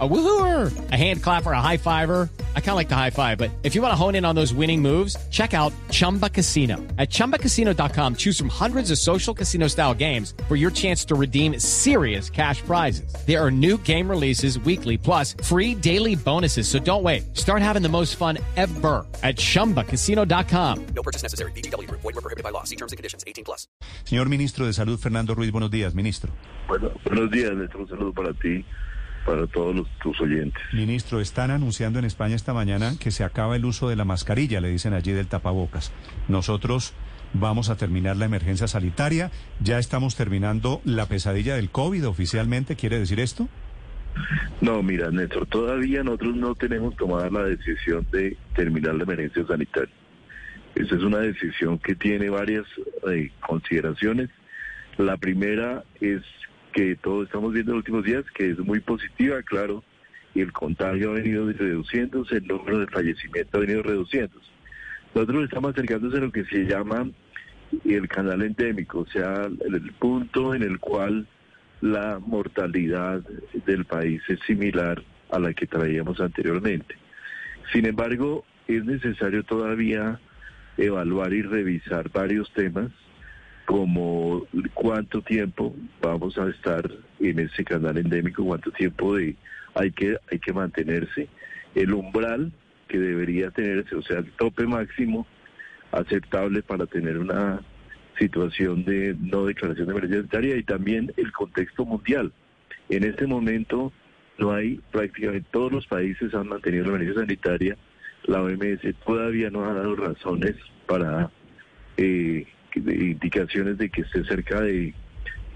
A woohooer, a hand clapper, a high fiver. I kind of like the high five, but if you want to hone in on those winning moves, check out Chumba Casino. At ChumbaCasino.com, choose from hundreds of social casino style games for your chance to redeem serious cash prizes. There are new game releases weekly, plus free daily bonuses. So don't wait. Start having the most fun ever at ChumbaCasino.com. No purchase necessary. BGW. Void were prohibited by law. See terms and conditions. 18 plus. Señor Ministro de Salud, Fernando Ruiz, buenos días, Ministro. Bueno, buenos días, Néstor. Un saludo para ti para todos los, tus oyentes. Ministro, están anunciando en España esta mañana que se acaba el uso de la mascarilla, le dicen allí del tapabocas. Nosotros vamos a terminar la emergencia sanitaria, ya estamos terminando la pesadilla del COVID oficialmente, ¿quiere decir esto? No, mira, Néstor, todavía nosotros no tenemos tomada la decisión de terminar la emergencia sanitaria. Esa es una decisión que tiene varias eh, consideraciones. La primera es que todos estamos viendo en los últimos días, que es muy positiva, claro, y el contagio ha venido reduciéndose, el número de fallecimientos ha venido reduciéndose. Nosotros estamos acercándose a lo que se llama el canal endémico, o sea, el, punto en el cual la mortalidad del país es similar a la que traíamos anteriormente. Sin embargo, es necesario todavía evaluar y revisar varios temas como cuánto tiempo vamos a estar en ese canal endémico, cuánto tiempo de hay que hay que mantenerse, el umbral que debería tenerse, o sea, el tope máximo aceptable para tener una situación de no declaración de emergencia sanitaria y también el contexto mundial. En este momento no hay prácticamente todos los países han mantenido la emergencia sanitaria, la OMS todavía no ha dado razones para eh, indicaciones de que esté cerca de,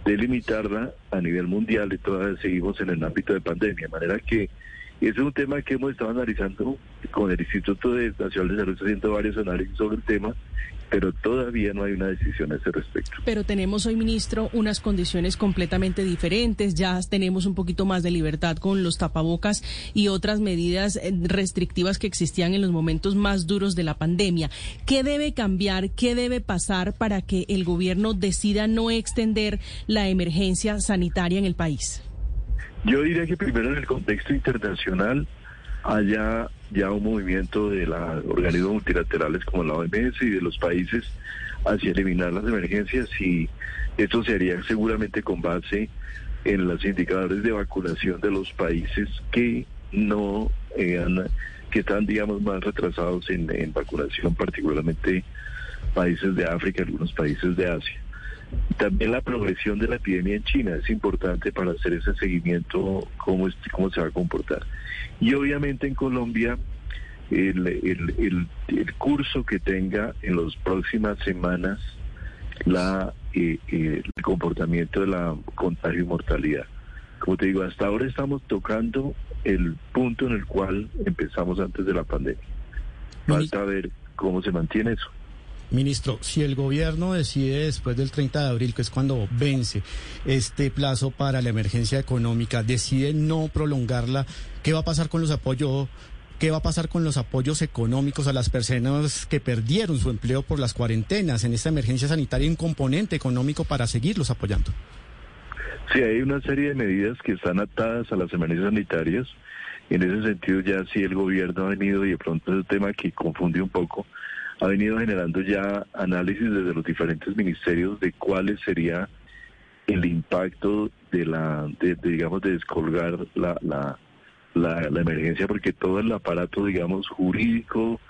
delimitarla a nivel mundial y todavía seguimos en el ámbito de pandemia. De manera que ese es un tema que hemos estado analizando con el Instituto Nacional de Salud, haciendo varios análisis sobre el tema pero todavía no hay una decisión a ese respecto. Pero tenemos hoy, ministro, unas condiciones completamente diferentes. Ya tenemos un poquito más de libertad con los tapabocas y otras medidas eh, restrictivas que existían en los momentos más duros de la pandemia. ¿Qué debe cambiar? ¿Qué debe pasar para que el gobierno decida no extender la emergencia sanitaria en el país? Yo diría que primero en el contexto internacional haya ya un movimiento de los organismos multilaterales como la OMS y de los países hacia eliminar las emergencias y esto se haría seguramente con base en los indicadores de vacunación de los países que no eh, que están digamos más retrasados en, en vacunación particularmente países de África algunos países de Asia también la progresión de la epidemia en China es importante para hacer ese seguimiento, cómo, cómo se va a comportar. Y obviamente en Colombia, el, el, el, curso que tenga en las próximas semanas la, eh, eh, el comportamiento de la contagio y mortalidad. Como te digo, hasta ahora estamos tocando el punto en el cual empezamos antes de la pandemia. Falta ver cómo se mantiene eso. Ministro, si el gobierno decide después del 30 de abril, que es cuando vence este plazo para la emergencia económica, decide no prolongarla, ¿qué va a pasar con los apoyos? ¿Qué va a pasar con los apoyos económicos a las personas que perdieron su empleo por las cuarentenas? En esta emergencia sanitaria, un componente económico para seguirlos apoyando. Sí, hay una serie de medidas que están atadas a las emergencias sanitarias. En ese sentido, ya sí el gobierno ha venido, y de pronto es un tema que confunde un poco, ha venido generando ya análisis desde los diferentes ministerios de cuál sería el impacto de la, de, digamos, de descolgar la, la, la, emergencia, porque todo el aparato, digamos, jurídico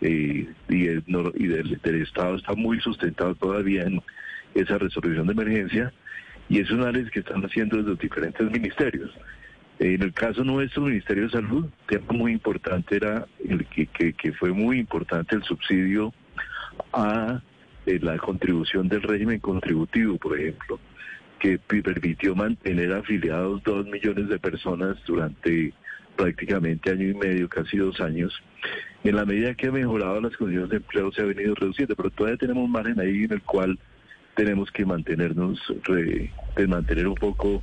eh, y del, del, Estado está muy sustentado todavía en esa resolución de emergencia, y es un análisis que están haciendo desde los diferentes ministerios. En el caso nuestro, Ministerio de Salud, tema muy importante era el que, fue muy importante el subsidio a eh, la contribución del régimen contributivo, por ejemplo, que permitió mantener afiliados dos millones de personas durante prácticamente año y medio, casi dos años. En la medida que ha mejorado las condiciones de empleo se ha venido reduciendo, pero todavía tenemos un margen ahí en el cual tenemos que mantenernos, de mantener un poco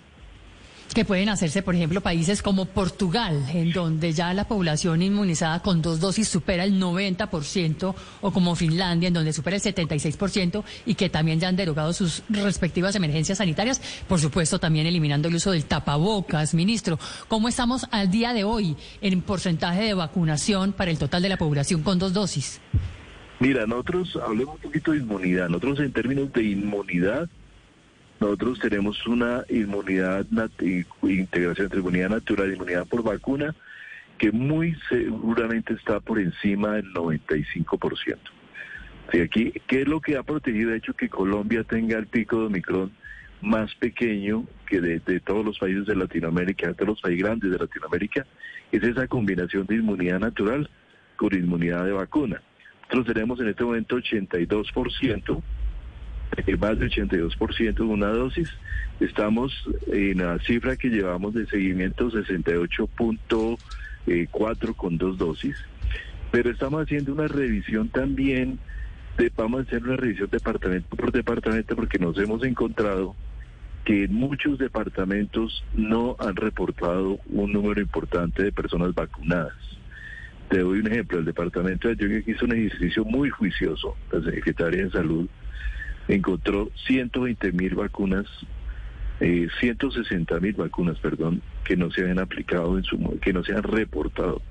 Que pueden hacerse, por ejemplo, países como Portugal, en donde ya la población inmunizada con dos dosis supera el 90%, o como Finlandia, en donde supera el 76%, y que también ya han derogado sus respectivas emergencias sanitarias, por supuesto también eliminando el uso del tapabocas. Ministro, ¿cómo estamos al día de hoy en porcentaje de vacunación para el total de la población con dos dosis? Mira, nosotros hablemos un poquito de inmunidad. Nosotros en términos de inmunidad, nosotros tenemos una inmunidad, y- integración entre inmunidad natural e inmunidad por vacuna, que muy seguramente está por encima del 95%. Sí, aquí, ¿Qué es lo que ha protegido, de hecho, que Colombia tenga el pico de Omicron más pequeño que de, de todos los países de Latinoamérica, de los países grandes de Latinoamérica? Es esa combinación de inmunidad natural con inmunidad de vacuna. Nosotros tenemos en este momento 82%, más del 82% de una dosis. Estamos en la cifra que llevamos de seguimiento 68.4 con dos dosis. Pero estamos haciendo una revisión también, de, vamos a hacer una revisión departamento por departamento porque nos hemos encontrado que muchos departamentos no han reportado un número importante de personas vacunadas. Te doy un ejemplo, el departamento de Antioquia hizo un ejercicio muy juicioso, la Secretaría de Salud encontró 120 mil vacunas, eh, 160 mil vacunas, perdón, que no se habían aplicado, en su, que no se han reportado.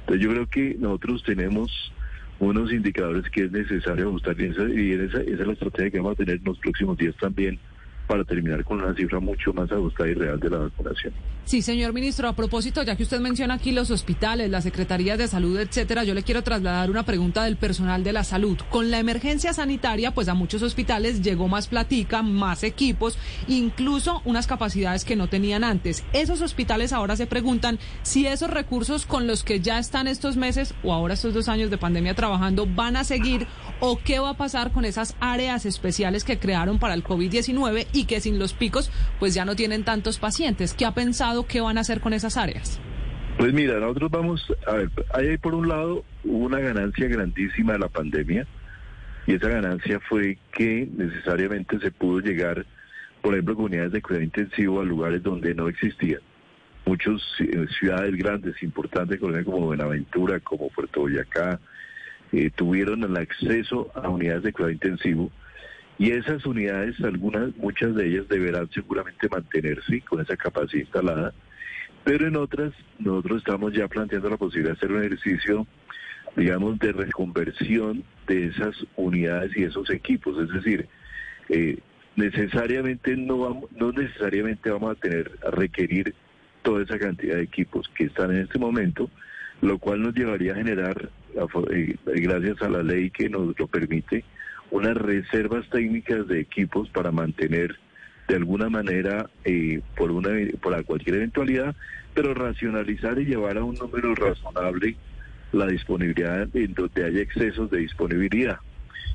Entonces yo creo que nosotros tenemos unos indicadores que es necesario ajustar y esa, y esa, esa es la estrategia que vamos a tener en los próximos días también para terminar con una cifra mucho más ajustada y real de la vacunación. Sí, señor ministro, a propósito, ya que usted menciona aquí los hospitales, las secretarías de salud, etcétera, yo le quiero trasladar una pregunta del personal de la salud. Con la emergencia sanitaria, pues a muchos hospitales llegó más platica, más equipos, incluso unas capacidades que no tenían antes. Esos hospitales ahora se preguntan si esos recursos con los que ya están estos meses o ahora estos dos años de pandemia trabajando van a seguir o qué va a pasar con esas áreas especiales que crearon para el COVID-19 y que sin los picos pues ya no tienen tantos pacientes. ¿Qué ha pensado qué van a hacer con esas áreas? Pues mira, nosotros vamos, a ver, ahí por un lado hubo una ganancia grandísima de la pandemia y esa ganancia fue que necesariamente se pudo llegar, por ejemplo, con unidades de cuidado intensivo a lugares donde no existían. Muchas eh, ciudades grandes, importantes como Buenaventura, como Puerto Boyacá, eh, tuvieron el acceso a unidades de cuidado intensivo y esas unidades, algunas, muchas de ellas deberán seguramente mantenerse con esa capacidad instalada, pero en otras nosotros estamos ya planteando la posibilidad de hacer un ejercicio, digamos, de reconversión de esas unidades y esos equipos, es decir, eh, necesariamente no vamos, no necesariamente vamos a tener a requerir toda esa cantidad de equipos que están en este momento, lo cual nos llevaría a generar, gracias a la ley que nos lo permite, unas reservas técnicas de equipos para mantener de alguna manera eh, por una por cualquier eventualidad, pero racionalizar y llevar a un número razonable la disponibilidad en donde haya excesos de disponibilidad.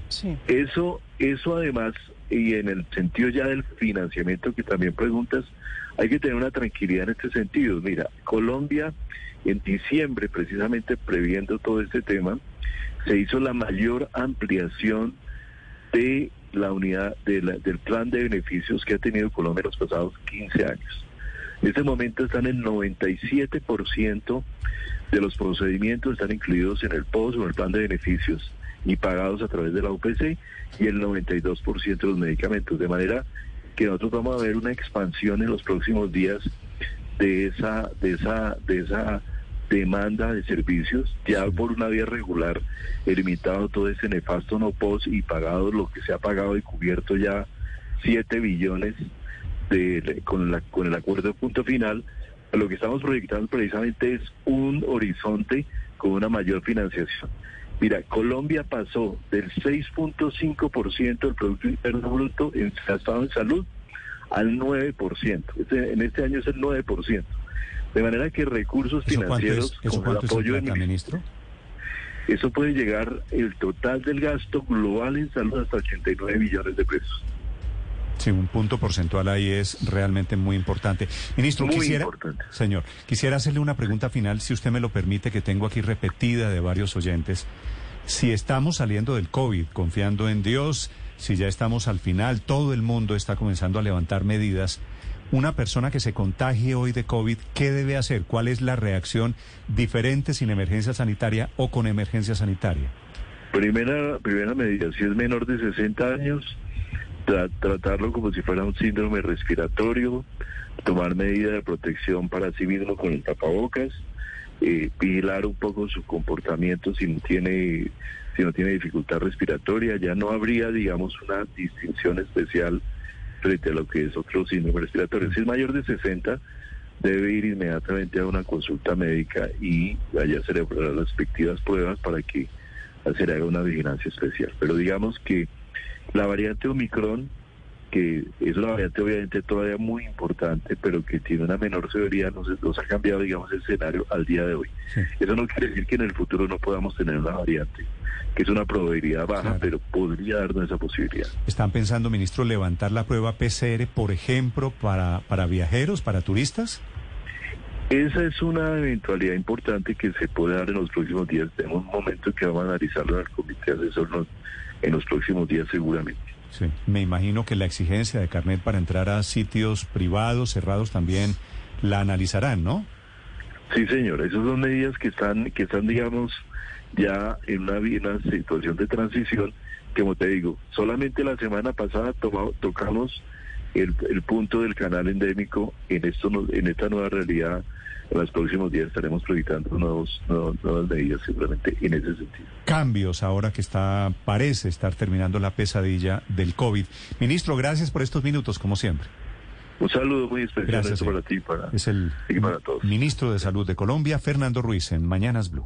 Sí. Eso, eso además, y en el sentido ya del financiamiento que también preguntas, hay que tener una tranquilidad en este sentido. Mira, Colombia en diciembre, precisamente previendo todo este tema, se hizo la mayor ampliación de la unidad del plan de beneficios que ha tenido Colombia en los pasados 15 años. En este momento están el 97% de los procedimientos están incluidos en el POS o en el plan de beneficios y pagados a través de la UPC y el 92% de los medicamentos. De manera que nosotros vamos a ver una expansión en los próximos días de esa, de esa, de esa demanda de servicios, ya por una vía regular, eliminado todo ese nefasto no POS y pagado lo que se ha pagado y cubierto ya 7 billones de, con, la, con el acuerdo de punto final, lo que estamos proyectando precisamente es un horizonte con una mayor financiación. Mira, Colombia pasó del 6.5% del Producto Interno Bruto en estado de salud al 9%. Este, en este año es el 9%. De manera que recursos ¿Eso cuánto financieros es, como el en apoyo de plata, mi- ministro? eso puede llegar el total del gasto global en salud hasta 89 millones de pesos. Sí, un punto porcentual ahí es realmente muy importante. Ministro, Muy quisiera, importante. señor, quisiera hacerle una pregunta final, si usted me lo permite, que tengo aquí repetida de varios oyentes. Si estamos saliendo del COVID, confiando en Dios, si ya estamos al final, todo el mundo está comenzando a levantar medidas. Una persona que se contagie hoy de COVID, ¿qué debe hacer? ¿Cuál es la reacción diferente sin emergencia sanitaria o con emergencia sanitaria? Primera, primera medida, si es menor de 60 años, tra- tratarlo como si fuera un síndrome respiratorio, tomar medidas de protección para sí mismo con el tapabocas, eh, vigilar un poco su comportamiento si no tiene si no tiene dificultad respiratoria, ya no habría, digamos, una distinción especial frente a lo que es otro síndrome respiratorio. Si es mayor de 60, debe ir inmediatamente a una consulta médica y allá se le las respectivas pruebas para que se le haga una vigilancia especial. Pero digamos que la variante Omicron, que es una variante obviamente todavía muy importante, pero que tiene una menor severidad, nos, nos ha cambiado, digamos, el escenario al día de hoy. Sí. Eso no quiere decir que en el futuro no podamos tener una variante, que es una probabilidad baja, Claro. pero podría darnos esa posibilidad. ¿Están pensando, ministro, levantar la prueba PCR, por ejemplo, para, para viajeros, para turistas? Esa es una eventualidad importante que se puede dar en los próximos días. Tenemos un momento que vamos a analizarlo en el comité asesor no- en los próximos días seguramente. Sí. Me imagino que la exigencia de carnet para entrar a sitios privados, cerrados, también la analizarán, ¿no? Sí, señor. Esas son medidas que están, que están, digamos, ya en una, una situación de transición. que, Como te digo, solamente la semana pasada toma- tocamos el, el punto del canal endémico. En esto, en esta nueva realidad, en los próximos días estaremos proyectando nuevos, nuevos- nuevas medidas, seguramente en ese sentido. Cambios ahora que está, parece estar terminando la pesadilla del COVID. Ministro, gracias por estos minutos, como siempre. Un saludo muy especial Gracias, para ti, para, Es el y para todos. ministro de Salud de Colombia, Fernando Ruiz, en Mañanas Blue.